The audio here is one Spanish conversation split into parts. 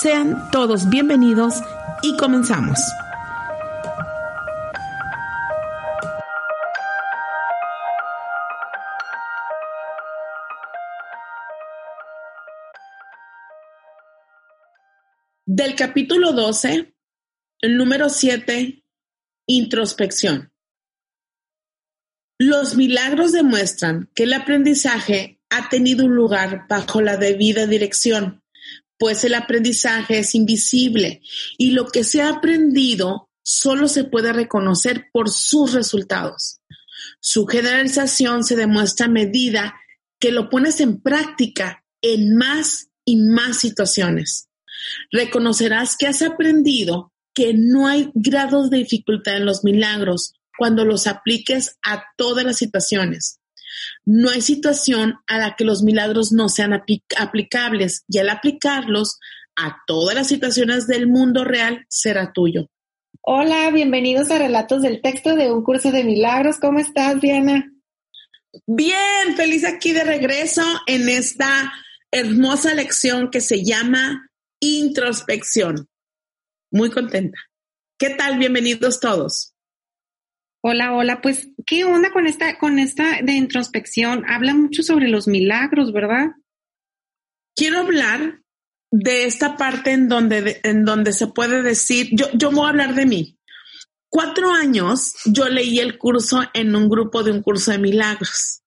Sean todos bienvenidos y comenzamos. Del capítulo 12, el número 7, introspección. Los milagros demuestran que el aprendizaje ha tenido un lugar bajo la debida dirección pues el aprendizaje es invisible y lo que se ha aprendido solo se puede reconocer por sus resultados. Su generalización se demuestra a medida que lo pones en práctica en más y más situaciones. Reconocerás que has aprendido que no hay grados de dificultad en los milagros cuando los apliques a todas las situaciones. No hay situación a la que los milagros no sean aplicables y al aplicarlos a todas las situaciones del mundo real será tuyo. Hola, bienvenidos a Relatos del Texto de un curso de milagros. ¿Cómo estás, Diana? Bien, feliz aquí de regreso en esta hermosa lección que se llama introspección. Muy contenta. ¿Qué tal? Bienvenidos todos. Hola, hola, pues, ¿qué onda con esta, con esta de introspección? Habla mucho sobre los milagros, ¿verdad? Quiero hablar de esta parte en donde, en donde se puede decir, yo, yo voy a hablar de mí. Cuatro años yo leí el curso en un grupo de un curso de milagros.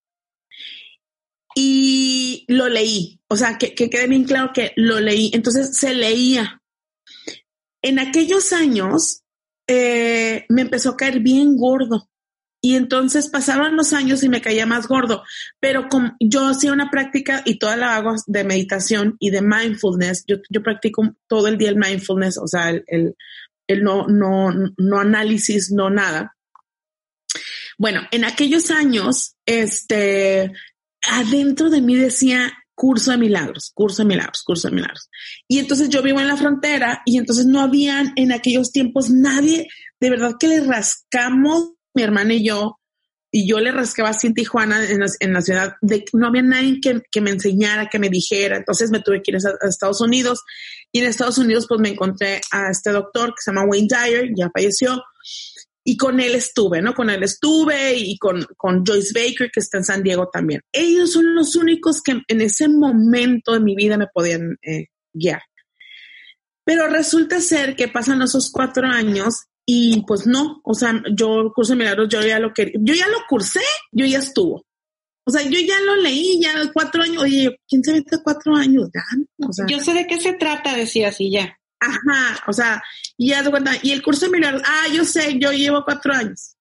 Y lo leí, o sea, que, que quede bien claro que lo leí. Entonces se leía. En aquellos años eh, me empezó a caer bien gordo. Y entonces pasaron los años y me caía más gordo. Pero yo hacía una práctica y toda la hago de meditación y de mindfulness. Yo, yo practico todo el día el mindfulness, o sea, el, el, el no, no, no análisis, no nada. Bueno, en aquellos años, este, adentro de mí decía, curso de milagros, curso de milagros, curso de milagros. Y entonces yo vivo en la frontera y entonces no habían en aquellos tiempos nadie, de verdad que le rascamos, mi hermana y yo, y yo le rascaba así en Tijuana, en la, ciudad, de no había nadie que, que, me enseñara, que me dijera. Entonces me tuve que ir a, Estados Unidos y en Estados Unidos pues me encontré a este doctor que se llama Wayne Dyer, ya falleció, y con él estuve, ¿no? Con él estuve y con, Joyce Baker, que está en San Diego también. Ellos son los únicos que en ese momento de mi vida me podían eh, guiar. Pero resulta ser que pasan esos cuatro años y pues no, o sea, yo el curso de milagros, yo ya lo quería, yo ya lo cursé, yo ya estuvo. O sea, yo ya lo leí, ya cuatro años, oye, ¿quién se mete cuatro años? O sea, yo sé de qué se trata, decía así ya. Ajá, o sea, y ya cuenta, y el curso de milagros, ah, yo sé, yo llevo cuatro años.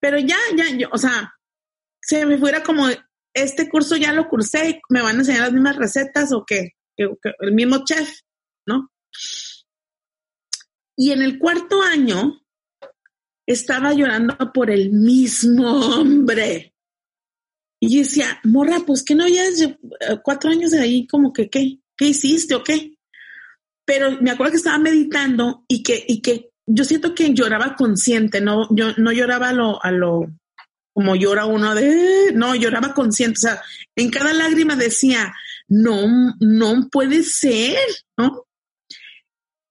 Pero ya, ya, yo, o sea, se me fuera como, este curso ya lo cursé, me van a enseñar las mismas recetas o qué, el mismo chef, ¿no? Y en el cuarto año estaba llorando por el mismo hombre. Y decía, morra, pues que no ya cuatro años de ahí, como que, ¿qué? ¿Qué hiciste o qué? Pero me acuerdo que estaba meditando y que, y que yo siento que lloraba consciente, no, yo no lloraba a lo, a lo, como llora uno de, no, lloraba consciente, o sea, en cada lágrima decía, no, no puede ser, ¿no?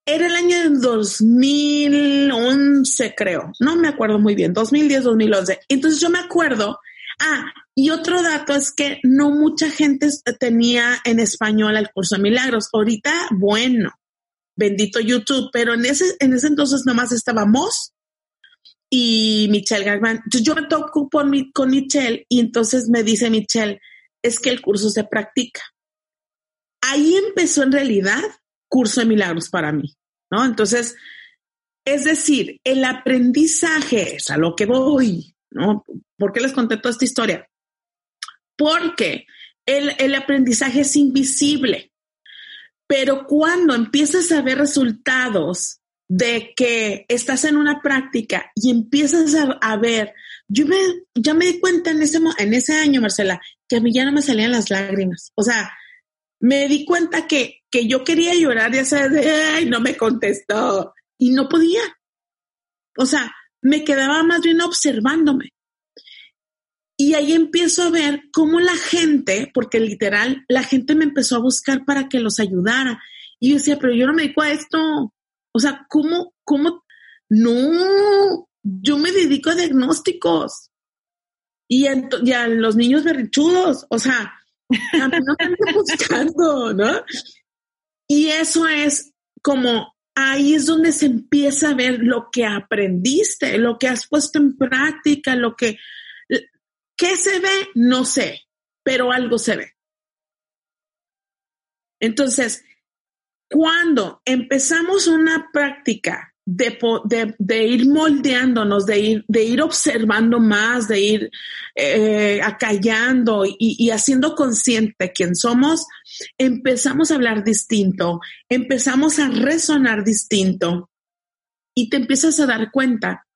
Era el año 2011, creo, no me acuerdo muy bien, 2010, 2011. Entonces yo me acuerdo, ah, y otro dato es que no mucha gente tenía en español el curso de milagros. Ahorita, bueno, bendito YouTube, pero en ese, en ese entonces nomás estábamos y Michelle Gagman. Entonces yo me toco con, con Michelle y entonces me dice Michelle, es que el curso se practica. Ahí empezó en realidad curso de milagros para mí, ¿no? Entonces, es decir, el aprendizaje es a lo que voy, ¿no? ¿Por qué les conté toda esta historia? Porque el, el aprendizaje es invisible, pero cuando empiezas a ver resultados de que estás en una práctica y empiezas a, ver, yo me, ya me di cuenta en ese, en ese año, Marcela, que a mí ya no me salían las lágrimas. O sea, me di cuenta que, que yo quería llorar, sabes, de, ay, no me contestó y no podía. O sea, me quedaba más bien observándome. Y ahí empiezo a ver cómo la gente, porque literal, la gente me empezó a buscar para que los ayudara. Y yo decía, pero yo no me dedico a esto. O sea, ¿cómo, cómo? No, yo me dedico a diagnósticos y a, los niños berrichudos. O sea, a mí no me buscando, ¿no? Y eso es como ahí es donde se empieza a ver lo que aprendiste, lo que has puesto en práctica, lo que, ¿qué se ve? No sé, pero algo se ve. Entonces, cuando empezamos una práctica de, ir moldeándonos, de ir, observando más, de ir eh, acallando y, haciendo consciente quién somos, empezamos a hablar distinto, empezamos a resonar distinto y te empiezas a dar cuenta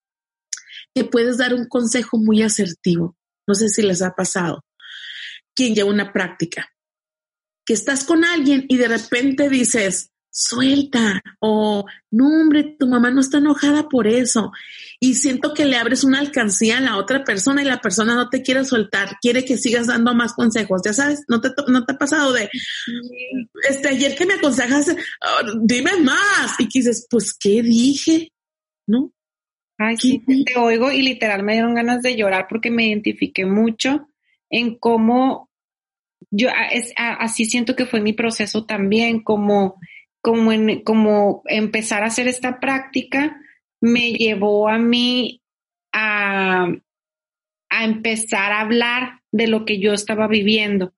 que puedes dar un consejo muy asertivo. No sé si les ha pasado. Quien lleva una práctica que estás con alguien y de repente dices, suelta o no hombre, tu mamá no está enojada por eso. Y siento que le abres una alcancía a la otra persona y la persona no te quiere soltar, quiere que sigas dando más consejos. Ya sabes, no te, no te ha pasado de, este, ayer que me aconsejas, oh, dime más. Y dices, pues, ¿qué dije? ¿No? Ay, sí, te oigo y literal me dieron ganas de llorar porque me identifiqué mucho en cómo yo es, así siento que fue mi proceso también, como, como, en, como empezar a hacer esta práctica me llevó a mí a, a empezar a hablar de lo que yo estaba viviendo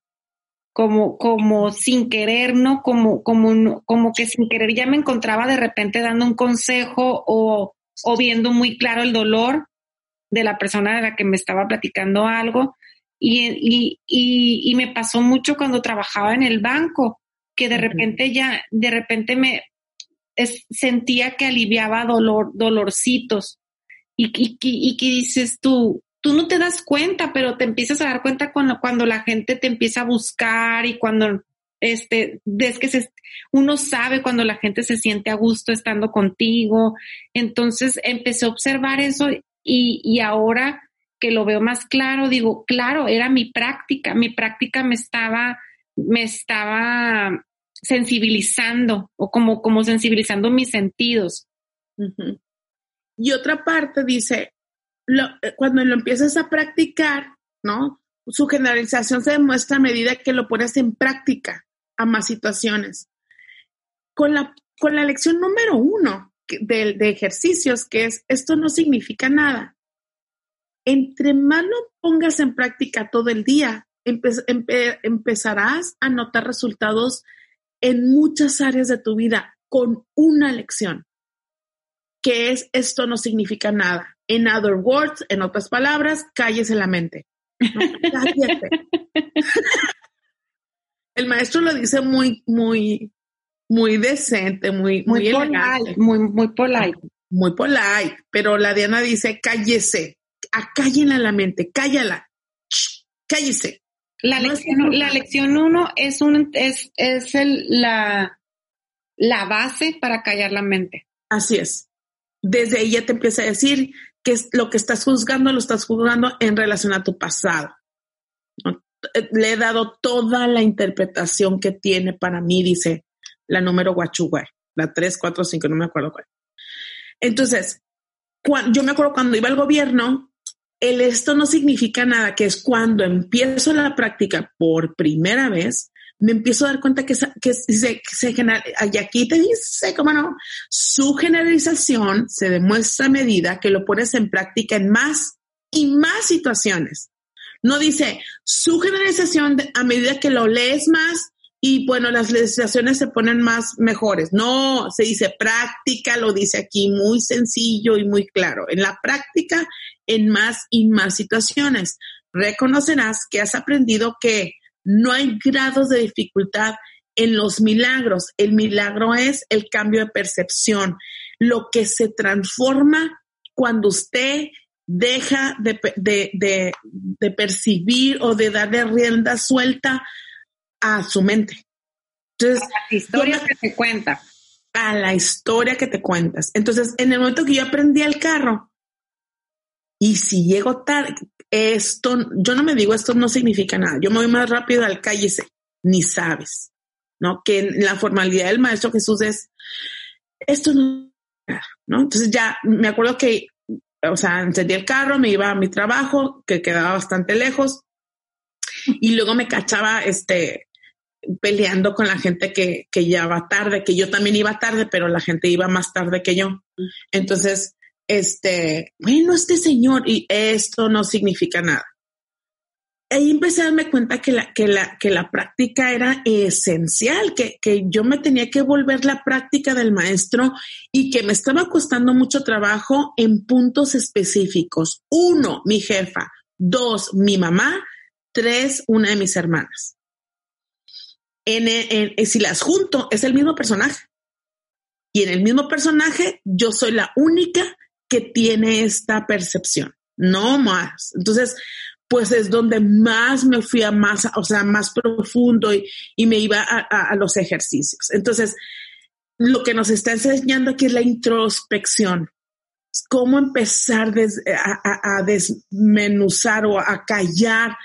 como, como sin querer, ¿no? Como, como, como que sin querer ya me encontraba de repente dando un consejo o, o viendo muy claro el dolor de la persona de la que me estaba platicando algo. Y, y, y, y, me pasó mucho cuando trabajaba en el banco, que de repente ya, de repente me sentía que aliviaba dolor, dolorcitos. Y, y, y, que dices tú, tú no te das cuenta, pero te empiezas a dar cuenta cuando, cuando la gente te empieza a buscar y cuando este, ves que se, uno sabe cuando la gente se siente a gusto estando contigo. Entonces empecé a observar eso y, y ahora que lo veo más claro, digo, claro, era mi práctica, mi práctica me estaba, me estaba sensibilizando o como, como sensibilizando mis sentidos. Y otra parte dice, eh, cuando lo empiezas a practicar, ¿no? Su generalización se demuestra a medida que lo pones en práctica a más situaciones. Con la, con la lección número uno de, de ejercicios, que es, esto no significa nada. Entre más lo pongas en práctica todo el día, empezarás a notar resultados en muchas áreas de tu vida con una lección, que es esto no significa nada. En other words, en otras palabras, cállese la mente. El maestro lo dice muy, muy, muy decente, muy, muy, muy polite, muy, muy polite. Muy polite, pero la Diana dice cállese, acállenla la mente, cállala, cállese. La lección, la lección uno es, un, es, es el, la, la base para callar la mente. Así es. Desde ahí ya te empieza a decir que lo que estás juzgando lo estás juzgando en relación a tu pasado. Le he dado toda la interpretación que tiene para mí, dice la número guachugua, la 3, 4, 5, no me acuerdo cuál. Entonces, yo me acuerdo cuando iba al gobierno, el esto no significa nada, que es cuando empiezo la práctica por primera vez, me empiezo a dar cuenta que, que se, se y aquí te dice, cómo no, su generalización se demuestra a medida que lo pones en práctica en más y más situaciones. No dice su generalización a medida que lo lees más y bueno, las legislaciones se ponen más mejores. No, se dice práctica, lo dice aquí muy sencillo y muy claro. En la práctica, en más y más situaciones, reconocerás que has aprendido que no hay grados de dificultad en los milagros. El milagro es el cambio de percepción, lo que se transforma cuando usted deja de, de percibir o de darle rienda suelta a su mente. Entonces, a la historia que te cuenta. A la historia que te cuentas. Entonces, en el momento que yo aprendí el carro, y si llego tarde, esto, yo no me digo esto no significa nada. Yo me voy más rápido al cállese, ni sabes, ¿no? Que la formalidad del maestro Jesús es, esto no, ¿no? Entonces ya me acuerdo que, o sea, encendí el carro, me iba a mi trabajo, que quedaba bastante lejos, y luego me cachaba, este, peleando con la gente que, que ya va tarde, que yo también iba tarde, pero la gente iba más tarde que yo. Entonces, este, bueno, este señor, y esto no significa nada. Ahí empecé a darme cuenta que la, que la, que la práctica era esencial, que, que yo me tenía que volver la práctica del maestro y que me estaba costando mucho trabajo en puntos específicos. Uno, mi jefa. Dos, mi mamá. Tres, una de mis hermanas en, si las junto, es el mismo personaje. Y en el mismo personaje, yo soy la única que tiene esta percepción, no más. Entonces, pues es donde más me fui a más, o sea, más profundo y, me iba a, los ejercicios. Entonces, lo que nos está enseñando aquí es la introspección. Cómo empezar a, a, desmenuzar o a callar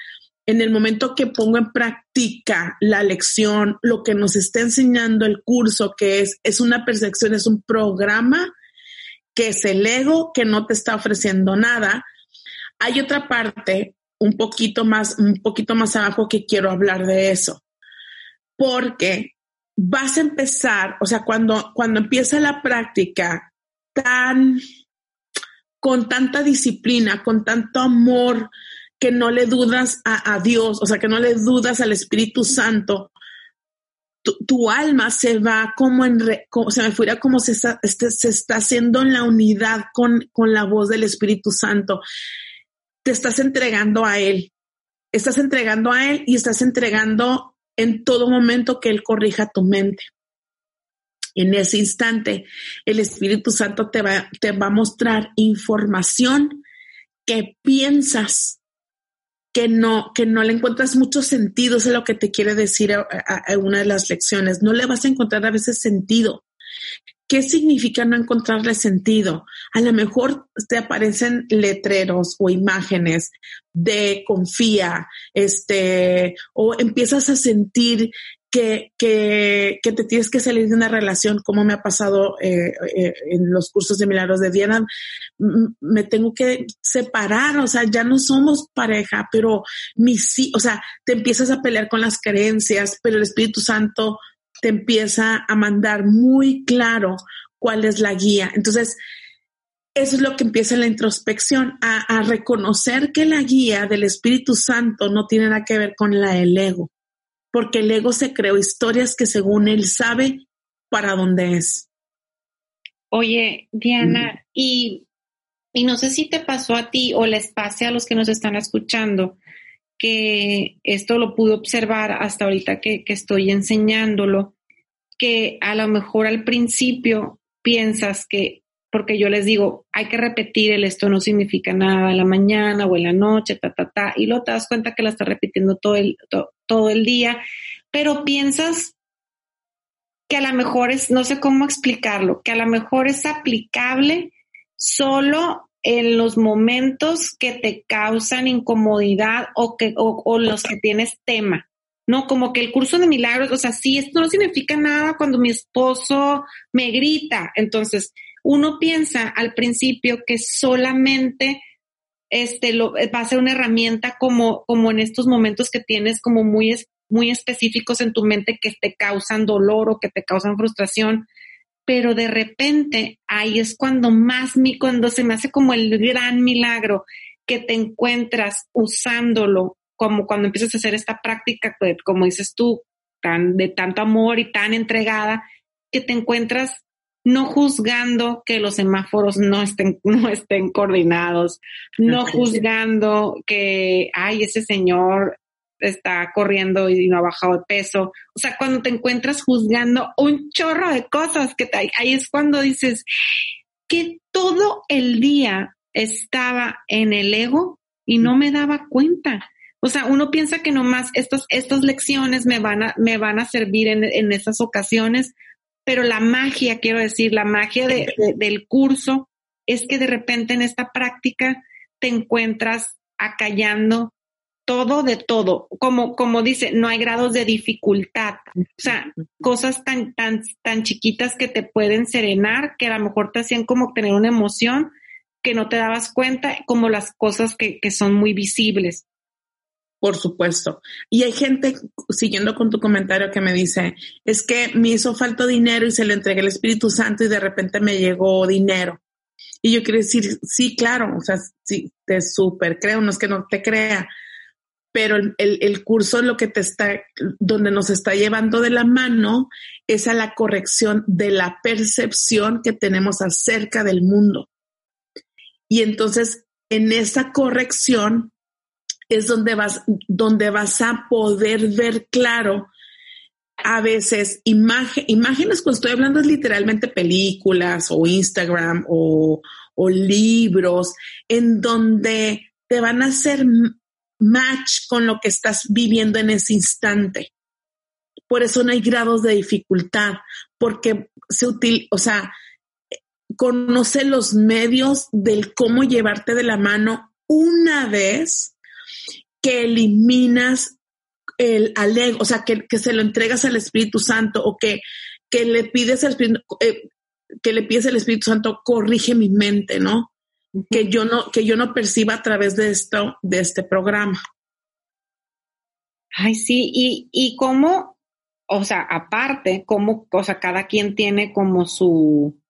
en el momento que pongo en práctica la lección, lo que nos está enseñando el curso, que es, es una percepción, es un programa, que es el ego que no te está ofreciendo nada. Hay otra parte, un poquito más, un poquito más abajo que quiero hablar de eso. Porque vas a empezar, o sea, cuando, cuando empieza la práctica tan, con tanta disciplina, con tanto amor, que no le dudas a, Dios, o sea, que no le dudas al Espíritu Santo, tu, alma se va como en, se me fuera como se está, se está haciendo en la unidad con, con la voz del Espíritu Santo. Estás entregando a Él, estás entregando a Él y estás entregando en todo momento que Él corrija tu mente. En ese instante, el Espíritu Santo te va, te va a mostrar información que piensas que no, que no le encuentras mucho sentido, eso es lo que te quiere decir a, una de las lecciones. No le vas a encontrar a veces sentido. ¿Qué significa no encontrarle sentido? A lo mejor te aparecen letreros o imágenes de confía, este, o empiezas a sentir que, que, te tienes que salir de una relación, como me ha pasado eh, eh, en los cursos de milagros de Diana, me tengo que separar, o sea, ya no somos pareja, pero mi o sea, te empiezas a pelear con las creencias, pero el Espíritu Santo te empieza a mandar muy claro cuál es la guía. Entonces, eso es lo que empieza la introspección, a, a reconocer que la guía del Espíritu Santo no tiene nada que ver con la del ego porque el ego se creó historias que según él sabe para dónde es. Oye, Diana, y, y, no sé si te pasó a ti o les pase a los que nos están escuchando, que esto lo pude observar hasta ahorita que, estoy enseñándolo, que a lo mejor al principio piensas que porque yo les digo, hay que repetir el esto no significa nada en la mañana o en la noche, ta, ta, ta, y luego te das cuenta que la estás repitiendo todo el, todo el día, pero piensas que a lo mejor es, no sé cómo explicarlo, que a lo mejor es aplicable solo en los momentos que te causan incomodidad o, que, o los que tienes tema. No, como que el curso de milagros, o sea, sí, esto no significa nada cuando mi esposo me grita. Entonces, uno piensa al principio que solamente este lo, va a ser una herramienta como, como en estos momentos que tienes como muy muy específicos en tu mente que te causan dolor o que te causan frustración, pero de repente ahí es cuando más mi, cuando se me hace como el gran milagro que te encuentras usándolo, como cuando empiezas a hacer esta práctica, como dices tú, tan, de tanto amor y tan entregada, que te encuentras no juzgando que los semáforos no estén, no estén coordinados, no juzgando que, ay, ese señor está corriendo y no ha bajado de peso. O sea, cuando te encuentras juzgando un chorro de cosas que te, ahí es cuando dices que todo el día estaba en el ego y no me daba cuenta. O sea, uno piensa que nomás estas, estas lecciones me van a, me van a servir en, en esas ocasiones, pero la magia, quiero decir, la magia del curso es que de repente en esta práctica te encuentras acallando todo de todo, como, como dice, no hay grados de dificultad, o sea, cosas tan, tan, tan chiquitas que te pueden serenar, que a lo mejor te hacían como tener una emoción que no te dabas cuenta, como las cosas que, que son muy visibles. Por supuesto. Y hay gente, siguiendo con tu comentario, que me dice, es que me hizo falta dinero y se le entregué el Espíritu Santo y de repente me llegó dinero. Y yo quiero decir, sí, claro, o sea, sí, te súper creo, no es que no te crea, pero el, el, curso lo que te está, donde nos está llevando de la mano es a la corrección de la percepción que tenemos acerca del mundo. Y entonces, en esa corrección, es donde vas, donde vas a poder ver claro a veces imágenes, cuando estoy hablando es literalmente películas o Instagram o, o libros, en donde te van a hacer match con lo que estás viviendo en ese instante. Por eso no hay grados de dificultad, porque se utiliza, o sea, conoce los medios del cómo llevarte de la mano una vez que eliminas el alego, o sea, que, se lo entregas al Espíritu Santo o que, que le pides al Espíritu, eh, que le pides al Espíritu Santo, corrige mi mente, ¿no? Que yo no, que yo no perciba a través de esto, de este programa. Ay, sí, y, y cómo, o sea, aparte, cómo, o sea, cada quien tiene como su,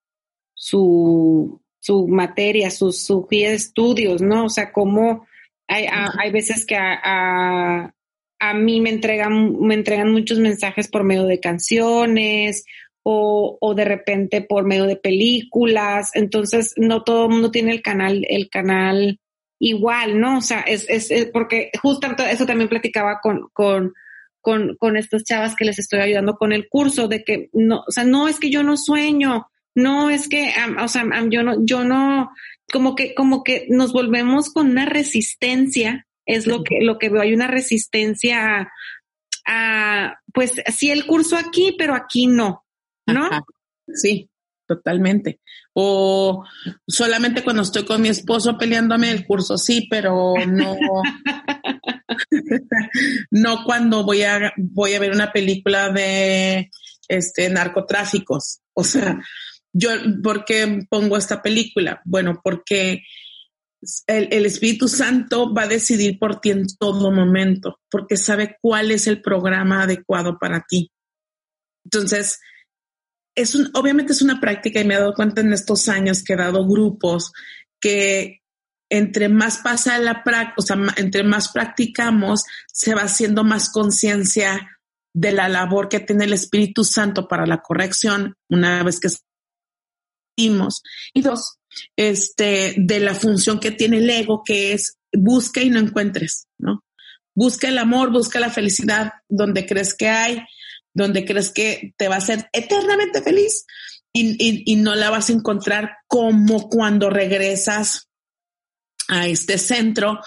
su, su materia, su, su guía de estudios, ¿no? O sea, cómo hay, hay veces que a, a, mí me entregan, me entregan muchos mensajes por medio de canciones o, de repente por medio de películas. Entonces, no todo mundo tiene el canal, el canal igual, ¿no? O sea, es, es, es porque justo eso también platicaba con, con, con, con estas chavas que les estoy ayudando con el curso, de que no, o sea, no es que yo no sueño, no es que, o sea, yo no, yo no, como que, como que nos volvemos con una resistencia, es lo que, lo que veo, hay una resistencia a, pues sí el curso aquí, pero aquí no, ¿no? Sí, totalmente. O solamente cuando estoy con mi esposo peleándome el curso, sí, pero no, no cuando voy a, voy a ver una película de este narcotráficos. O sea, yo, ¿por qué pongo esta película? Bueno, porque el, Espíritu Santo va a decidir por ti en todo momento, porque sabe cuál es el programa adecuado para ti. Entonces, es un, obviamente es una práctica y me he dado cuenta en estos años que he dado grupos que entre más pasa la práctica, o sea, entre más practicamos, se va haciendo más conciencia de la labor que tiene el Espíritu Santo para la corrección una vez que y dos, este, de la función que tiene el ego, que es busca y no encuentres, ¿no? Busca el amor, busca la felicidad donde crees que hay, donde crees que te va a hacer eternamente feliz y, no la vas a encontrar como cuando regresas a este centro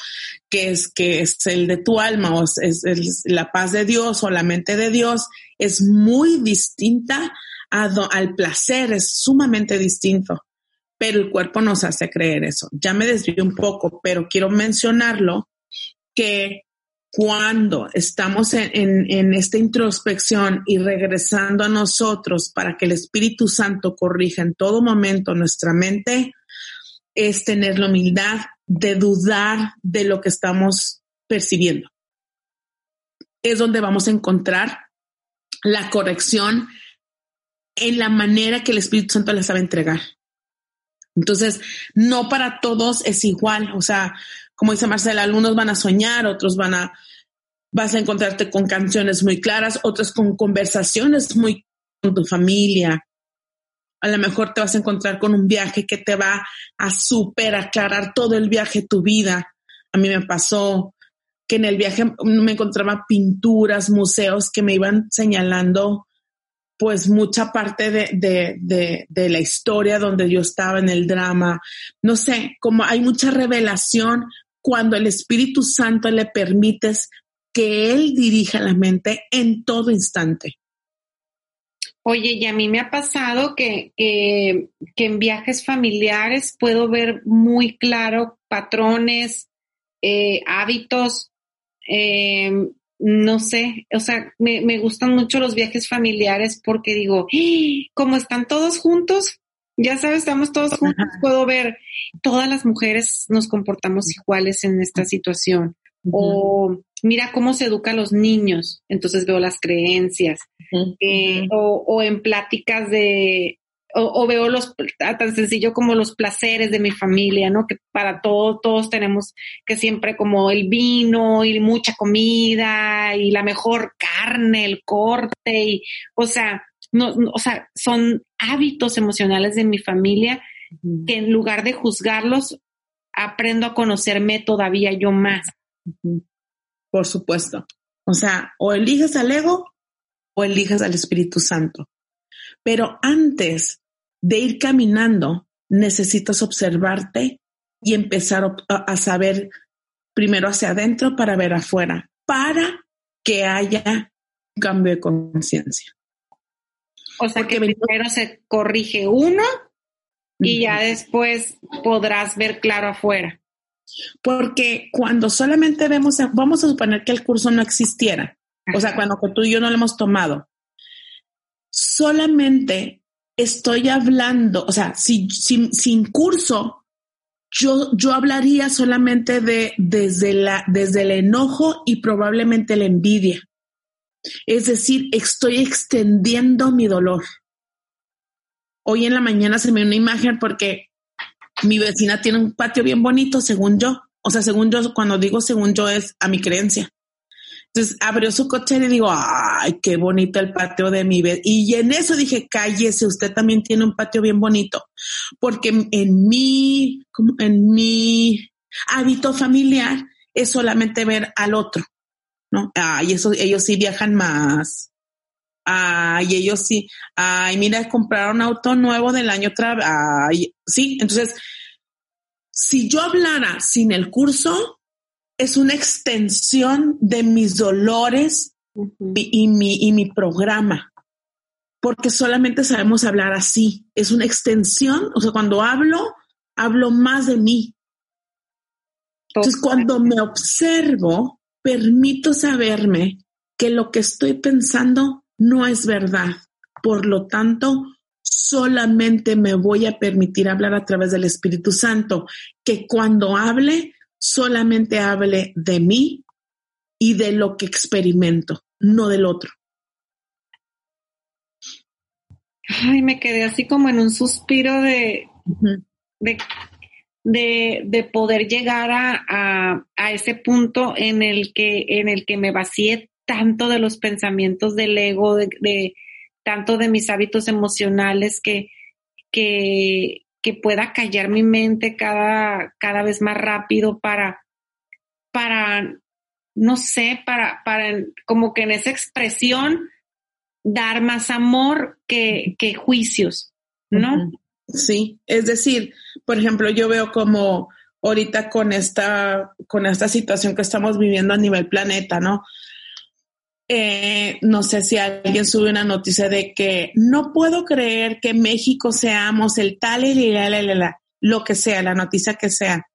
que es, que es el de tu alma o es la paz de Dios o la mente de Dios, es muy distinta al placer es sumamente distinto, pero el cuerpo nos hace creer eso. Ya me desvío un poco, pero quiero mencionarlo que cuando estamos en, esta introspección y regresando a nosotros para que el Espíritu Santo corrija en todo momento nuestra mente, es tener la humildad de dudar de lo que estamos percibiendo. es donde vamos a encontrar la corrección en la manera que el Espíritu Santo les sabe entregar. Entonces, no para todos es igual. O sea, como dice Marcela, algunos van a soñar, otros van a, vas a encontrarte con canciones muy claras, otros con conversaciones muy con tu familia. A lo mejor te vas a encontrar con un viaje que te va a súper aclarar todo el viaje, tu vida. A mí me pasó que en el viaje me encontraba pinturas, museos que me iban señalando pues mucha parte de, de, la historia donde yo estaba en el drama. No sé, como hay mucha revelación cuando el Espíritu Santo le permites que Él dirija la mente en todo instante. Oye, y a mí me ha pasado que, que, en viajes familiares puedo ver muy claro patrones, eh, hábitos, eh, no sé, o sea, me, me, gustan mucho los viajes familiares porque digo, ¡Ah! como están todos juntos, ya sabes, estamos todos juntos, puedo ver, todas las mujeres nos comportamos iguales en esta situación. O mira cómo se educa a los niños, entonces veo las creencias. Eh, o, o, en pláticas de, o, veo los tan sencillo como los placeres de mi familia, ¿no? Que para todos, todos tenemos que siempre como el vino y mucha comida y la mejor carne, el corte y, o sea, no, o sea, son hábitos emocionales de mi familia que en lugar de juzgarlos, aprendo a conocerme todavía yo más. Por supuesto. O sea, o eliges al ego o eliges al Espíritu Santo. Pero antes de ir caminando, necesitas observarte y empezar a saber primero hacia adentro para ver afuera, para que haya un cambio de conciencia. O sea que primero se corrige uno y ya después podrás ver claro afuera. Porque cuando solamente vemos, vamos a suponer que el curso no existiera, o sea, cuando tú y yo no lo hemos tomado, solamente estoy hablando, o sea, si, sin curso, yo, yo hablaría solamente de desde, la, desde el enojo y probablemente la envidia. Es decir, estoy extendiendo mi dolor. Hoy en la mañana se me dio una imagen porque mi vecina tiene un patio bien bonito, según yo. O sea, según yo, cuando digo según yo es a mi creencia. Entonces abrió su coche y digo, ay, qué bonito el patio de mi vecina. Y en eso dije, cállese, usted también tiene un patio bien bonito. Porque en mi, en mi hábito familiar es solamente ver al otro. ¿No? Ay, eso, ellos sí viajan más. Ay, ellos sí. Ay, mira, compraron un auto nuevo del año otra Ay, sí. Entonces, si yo hablara sin el curso, es una extensión de mis dolores y, mi, y mi programa. Porque solamente sabemos hablar así. Es una extensión. O sea, cuando hablo, hablo más de mí. Entonces, cuando me observo, permito saberme que lo que estoy pensando no es verdad. Por lo tanto, solamente me voy a permitir hablar a través del Espíritu Santo, que cuando hable, solamente hable de mí y de lo que experimento, no del otro. Ay, me quedé así como en un suspiro de, de de, poder llegar a, ese punto en el que, en el que me vacíe tanto de los pensamientos del ego, de, tanto de mis hábitos emocionales que, que, que, pueda callar mi mente cada, cada vez más rápido para, para, no sé, para, para como que en esa expresión dar más amor que, que juicios, ¿no? Sí, es decir, por ejemplo, yo veo como ahorita con esta, con esta situación que estamos viviendo a nivel planeta, ¿no? Eh, no sé si alguien sube una noticia de que no puedo creer que México seamos el tal y la, la, la, lo que sea, la noticia que sea.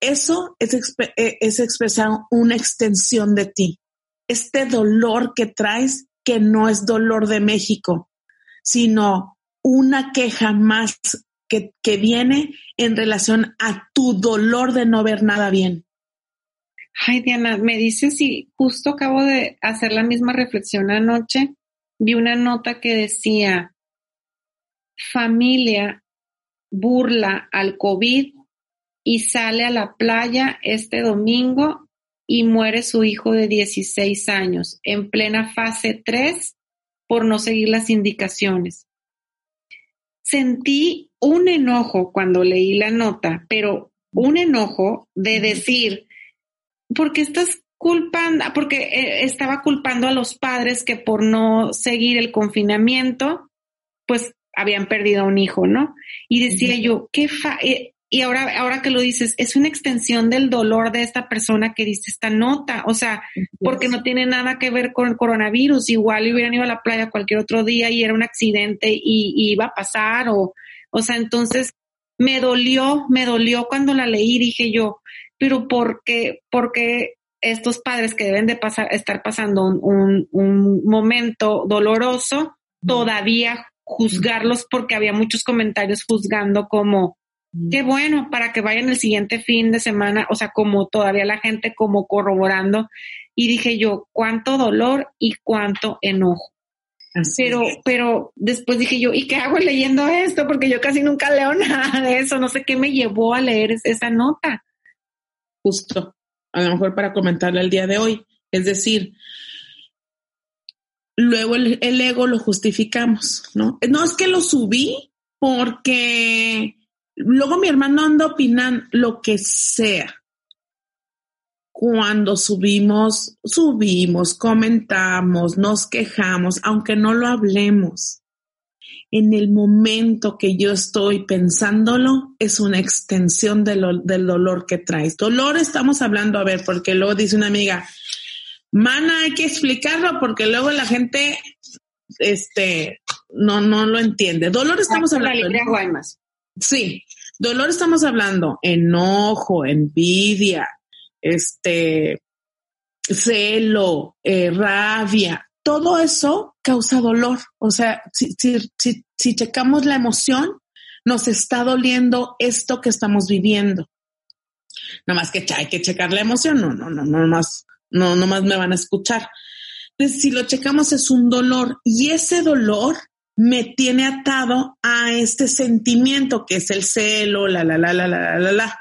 Eso es, eh, es expresar una extensión de ti. Este dolor que traes, que no es dolor de México, sino una queja más que, viene en relación a tu dolor de no ver nada bien. Ay, Diana, me dices si justo acabo de hacer la misma reflexión anoche. Vi una nota que decía, familia burla al COVID y sale a la playa este domingo y muere su hijo de 16 años en plena fase 3 por no seguir las indicaciones. Sentí un enojo cuando leí la nota, pero un enojo de decir, ¿por qué estás culpando? Porque eh, estaba culpando a los padres que por no seguir el confinamiento, pues habían perdido a un hijo, ¿no? Y decía yo, qué fa eh, y ahora, ahora que lo dices, es una extensión del dolor de esta persona que dice esta nota, o sea, porque no tiene nada que ver con el coronavirus, igual hubieran ido a la playa cualquier otro día y era un accidente y, iba a pasar, o, o sea, entonces me dolió, me dolió cuando la leí, dije yo, pero ¿por qué, porque estos padres que deben de pasar, estar pasando un, un momento doloroso, todavía juzgarlos porque había muchos comentarios juzgando como, Qué bueno para que vayan el siguiente fin de semana, o sea, como todavía la gente como corroborando. Y dije yo, cuánto dolor y cuánto enojo. Pero, pero después dije yo, ¿y qué hago leyendo esto? Porque yo casi nunca leo nada de eso. No sé qué me llevó a leer esa nota. Justo, a lo mejor para comentarle el día de hoy. Es decir, luego el, el ego lo justificamos, ¿no? No es que lo subí porque Luego mi hermano anda opinando lo que sea. Cuando subimos, subimos, comentamos, nos quejamos, aunque no lo hablemos. En el momento que yo estoy pensándolo, es una extensión del dolor que traes. Dolor estamos hablando, a ver, porque luego dice una amiga, mana, hay que explicarlo porque luego la gente, este, no, no lo entiende. Dolor estamos hablando. Sí, dolor estamos hablando, enojo, envidia, este, celo, eh, rabia, todo eso causa dolor. O sea, si, si, checamos la emoción, nos está doliendo esto que estamos viviendo. Nada más que hay que checar la emoción, no, no, no, no más, no, no más me van a escuchar. Si lo checamos es un dolor y ese dolor me tiene atado a este sentimiento que es el celo, la, la, la, la, la, la, la.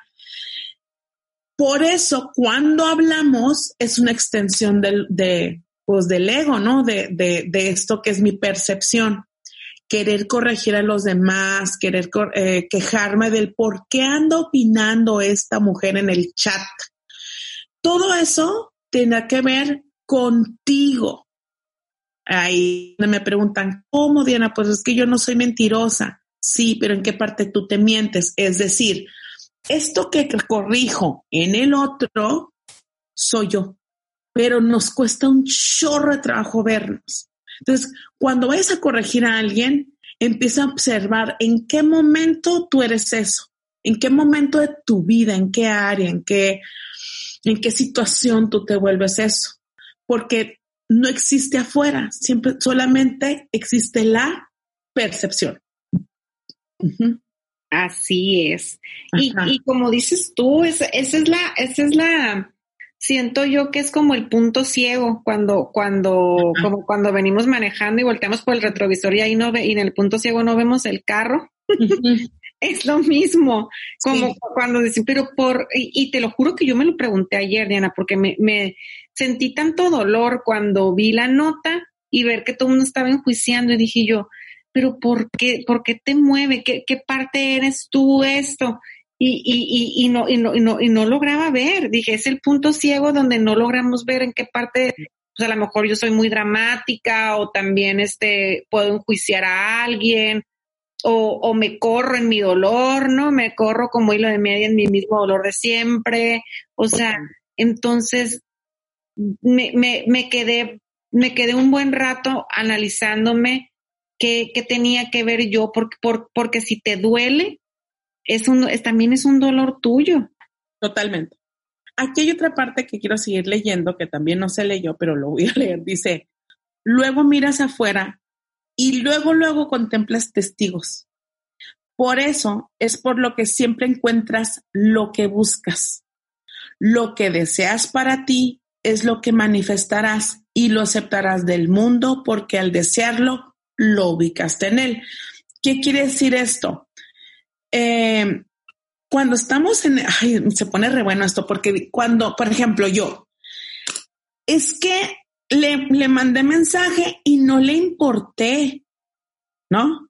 Por eso, cuando hablamos, es una extensión del, de, pues, del ego, ¿no? De, de, esto que es mi percepción. Querer corregir a los demás, querer eh, quejarme del por qué anda opinando esta mujer en el chat. Todo eso tiene que ver contigo, Ahí me preguntan, ¿cómo Diana? Pues es que yo no soy mentirosa. Sí, pero ¿en qué parte tú te mientes? Es decir, esto que corrijo en el otro soy yo, pero nos cuesta un chorro de trabajo vernos. Entonces, cuando vayas a corregir a alguien, empieza a observar en qué momento tú eres eso, en qué momento de tu vida, en qué área, en qué, en qué situación tú te vuelves eso. Porque no existe afuera, siempre solamente existe la percepción. Así es. Y, como dices tú, esa, es la, esa es la, siento yo que es como el punto ciego cuando, cuando, como cuando venimos manejando y volteamos por el retrovisor y ahí no ve, y en el punto ciego no vemos el carro. es lo mismo, como cuando decimos, pero por, y, te lo juro que yo me lo pregunté ayer, Diana, porque me, me sentí tanto dolor cuando vi la nota y ver que todo el mundo estaba enjuiciando y dije yo, pero ¿por qué, por qué te mueve? ¿Qué, qué parte eres tú esto? Y, y, y, y, no, y, no, y, no, y no lograba ver, dije, es el punto ciego donde no logramos ver en qué parte, pues a lo mejor yo soy muy dramática o también este, puedo enjuiciar a alguien o, o, me corro en mi dolor, ¿no? Me corro como hilo de media en mi mismo dolor de siempre. O sea, entonces me, me, me quedé, me quedé un buen rato analizándome qué, qué tenía que ver yo, porque, por, porque si te duele, es un, es, también es un dolor tuyo. Totalmente. Aquí hay otra parte que quiero seguir leyendo, que también no se leyó, pero lo voy a leer. Dice, luego miras afuera y luego, luego contemplas testigos. Por eso es por lo que siempre encuentras lo que buscas. Lo que deseas para ti es lo que manifestarás y lo aceptarás del mundo porque al desearlo, lo ubicaste en él. ¿Qué quiere decir esto? Eh, cuando estamos en, ay, se pone re bueno esto, porque cuando, por ejemplo, yo, es que le, le mandé mensaje y no le importé, ¿no?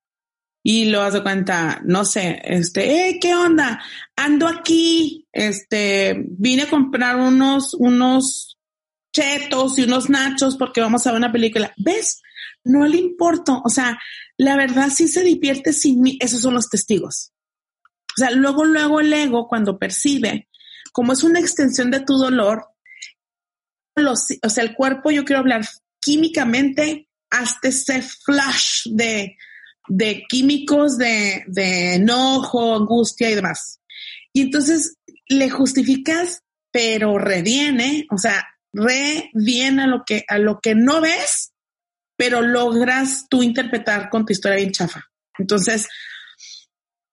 Y lo hace cuenta, no sé, este, ¿qué onda? Ando aquí, este, vine a comprar unos, unos chetos y unos nachos porque vamos a ver una película. ¿Ves? No le importo. O sea, la verdad sí se divierte sin mí. Esos son los testigos. O sea, luego, luego el ego, cuando percibe, como es una extensión de tu dolor, los, o sea, el cuerpo, yo quiero hablar químicamente, hasta ese flash de, químicos de, de enojo, angustia y demás. Y entonces le justificas, pero reviene, o sea, re bien a lo que, a lo que no ves, pero logras tú interpretar con tu historia bien chafa. Entonces,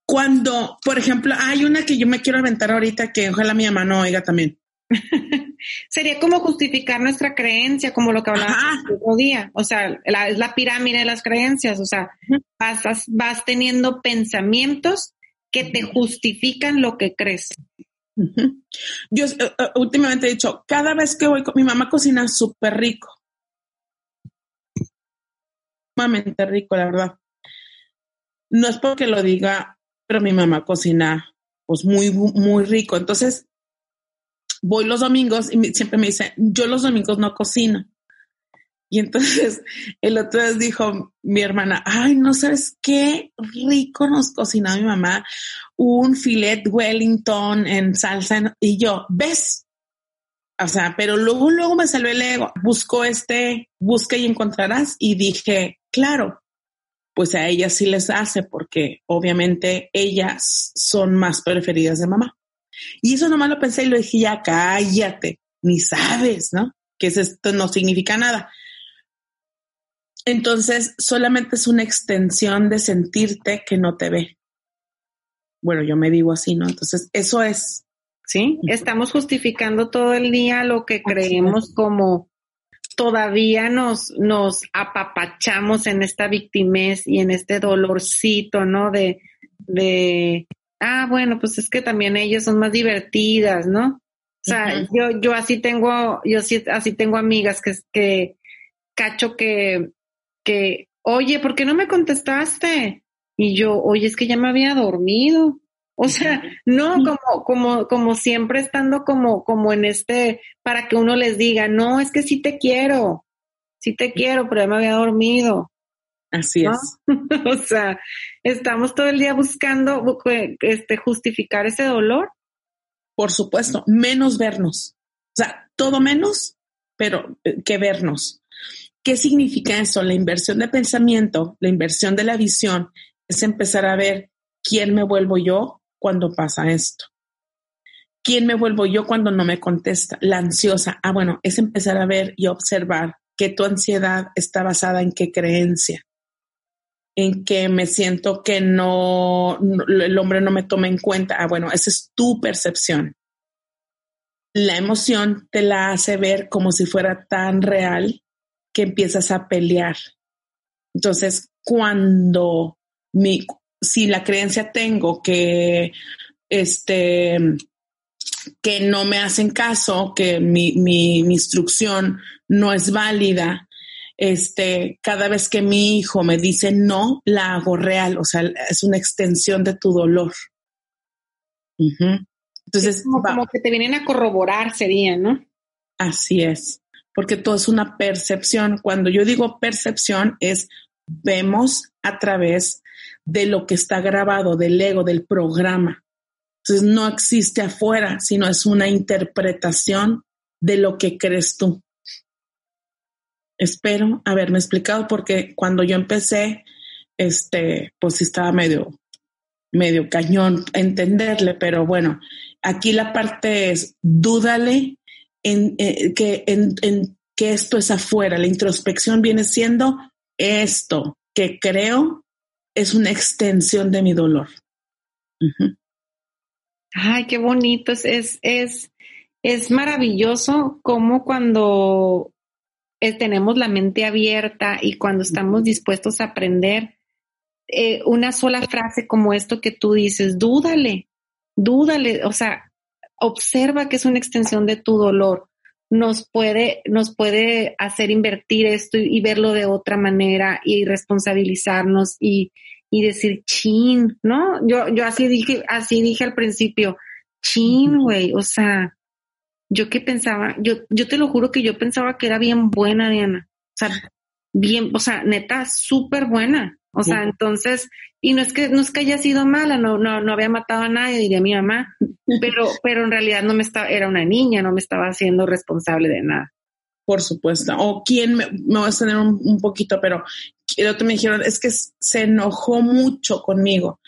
cuando, por ejemplo, hay una que yo me quiero aventar ahorita que ojalá mi mamá no oiga también. Sería como justificar nuestra creencia, como lo que hablábamos el otro día. O sea, la, es la pirámide de las creencias. O sea, vas, vas teniendo pensamientos que te justifican lo que crees. Yo eh, eh, últimamente he dicho, cada vez que voy con mi mamá cocina súper rico. Sumamente rico, la verdad. No es porque lo diga pero mi mamá cocina pues muy, muy rico. Entonces, voy los domingos y siempre me dice, yo los domingos no cocino. Y entonces el otro día dijo mi hermana, ay, no sabes qué rico nos cocinó mi mamá un filet Wellington en salsa. Y yo, ¿ves? O sea, pero luego, luego me salió el ego, busco este, busca y encontrarás. Y dije, claro, pues a ellas sí les hace porque obviamente ellas son más preferidas de mamá. Y eso nomás lo pensé y lo dije, ya cállate, ni sabes, ¿no? Que esto no significa nada. Entonces, solamente es una extensión de sentirte que no te ve. Bueno, yo me digo así, ¿no? Entonces, eso es. Sí, estamos justificando todo el día lo que creemos como todavía nos, nos apapachamos en esta victimez y en este dolorcito, ¿no? De, de, ah, bueno, pues es que también ellas son más divertidas, ¿no? O sea, yo, yo así tengo, yo sí, así tengo amigas que, que cacho que, que, oye, ¿por qué no me contestaste? Y yo, oye, es que ya me había dormido. O sea, no como, como, como siempre estando como, como en este, para que uno les diga, no, es que sí te quiero, sí te quiero, pero ya me había dormido. Así es. o sea, estamos todo el día buscando este, justificar ese dolor. Por supuesto, menos vernos. O sea, todo menos, pero eh, que vernos. ¿Qué significa eso? La inversión de pensamiento, la inversión de la visión, es empezar a ver quién me vuelvo yo cuando pasa esto? ¿Quién me vuelvo yo cuando no me contesta? La ansiosa. Ah, bueno, es empezar a ver y observar que tu ansiedad está basada en qué creencia, en que me siento que no, el hombre no me toma en cuenta. Ah, bueno, esa es tu percepción. La emoción te la hace ver como si fuera tan real que empiezas a pelear. Entonces, cuando mi, si la creencia tengo que, este, que no me hacen caso, que mi, mi, instrucción no es válida, este, cada vez que mi hijo me dice no, la hago real, o sea, es una extensión de tu dolor. Entonces, como, que te vienen a corroborar, sería, ¿no? Así es, porque todo es una percepción. Cuando yo digo percepción, es vemos a través de lo que está grabado, del ego, del programa. Entonces no existe afuera, sino es una interpretación de lo que crees tú. Espero haberme explicado porque cuando yo empecé, este, pues estaba medio, medio cañón entenderle, pero bueno, aquí la parte es dúdale en, eh, que, en, en que esto es afuera. La introspección viene siendo esto que creo es una extensión de mi dolor. Ay, qué bonito. Es, es, es maravilloso como cuando eh, tenemos la mente abierta y cuando estamos dispuestos a aprender, eh, una sola frase como esto que tú dices, dúdale, dúdale, o sea, observa que es una extensión de tu dolor. Nos puede, nos puede hacer invertir esto y, verlo de otra manera y responsabilizarnos y, y decir chin, ¿no? Yo, yo así dije, así dije al principio, chin, güey, o sea, yo que pensaba, yo, yo te lo juro que yo pensaba que era bien buena, Diana. O sea, bien, o sea, neta, súper buena. O sea, entonces, y no es que, no es que haya sido mala, no, no, no había matado a nadie, diría mi mamá, pero, pero en realidad no me estaba, era una niña, no me estaba haciendo responsable de nada. Por supuesto. O quién me, me voy a tener un, un, poquito, pero el otro me dijeron, es que se enojó mucho conmigo.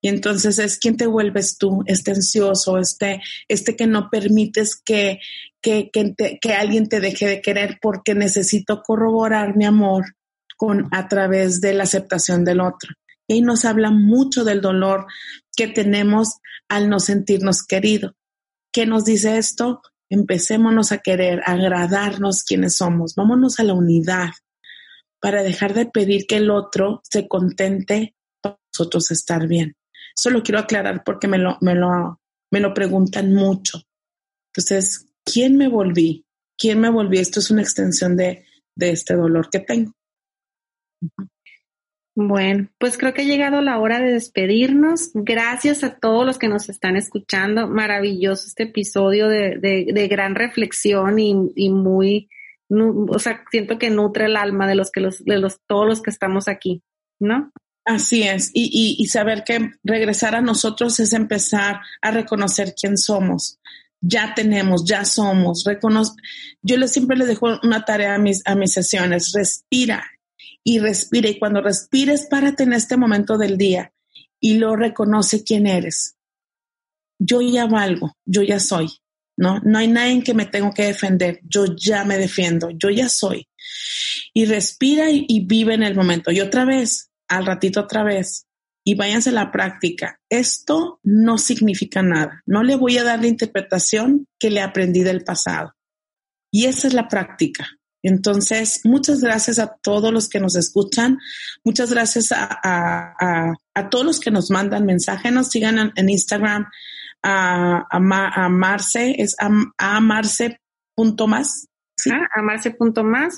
Y entonces es quién te vuelves tú, este ansioso, este, este que no permites que, que, que, te, que alguien te deje de querer porque necesito corroborar mi amor con, a través de la aceptación del otro. Y nos habla mucho del dolor que tenemos al no sentirnos queridos. ¿Qué nos dice esto? Empecémonos a querer, agradarnos quienes somos. Vámonos a la unidad para dejar de pedir que el otro se contente para nosotros estar bien. Eso lo quiero aclarar porque me lo, me lo, me lo preguntan mucho. Entonces, ¿quién me volví? ¿Quién me volví? Esto es una extensión de, de este dolor que tengo. Bueno, pues creo que ha llegado la hora de despedirnos. Gracias a todos los que nos están escuchando. Maravilloso este episodio de, de, gran reflexión y, y, muy, o sea, siento que nutre el alma de los que los, de los, todos los que estamos aquí, ¿no? Así es, y, y, saber que regresar a nosotros es empezar a reconocer quién somos. Ya tenemos, ya somos. Reconoce. Yo siempre les dejo una tarea a mis, a mis sesiones. Respira, y respira. Y cuando respires, párate en este momento del día y lo reconoce quién eres. Yo ya valgo, yo ya soy, ¿no? No hay nadie que me tengo que defender, yo ya me defiendo, yo ya soy. Y respira y, y vive en el momento. Y otra vez, al ratito otra vez, y váyanse a la práctica. Esto no significa nada. No le voy a dar la interpretación que le aprendí del pasado. Y esa es la práctica. Entonces, muchas gracias a todos los que nos escuchan. Muchas gracias a, todos los que nos mandan mensajes. Nos sigan en, Instagram a, a, Marce, es a, marce.más. ¿sí? Ah, a.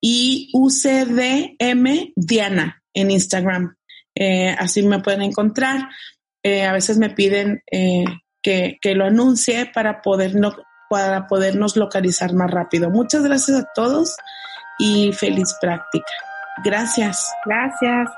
Y UCDM Diana en Instagram. Eh, así me pueden encontrar. Eh, a veces me piden eh, que, que, lo anuncie para poder no, para podernos localizar más rápido. Muchas gracias a todos y feliz práctica. Gracias. Gracias.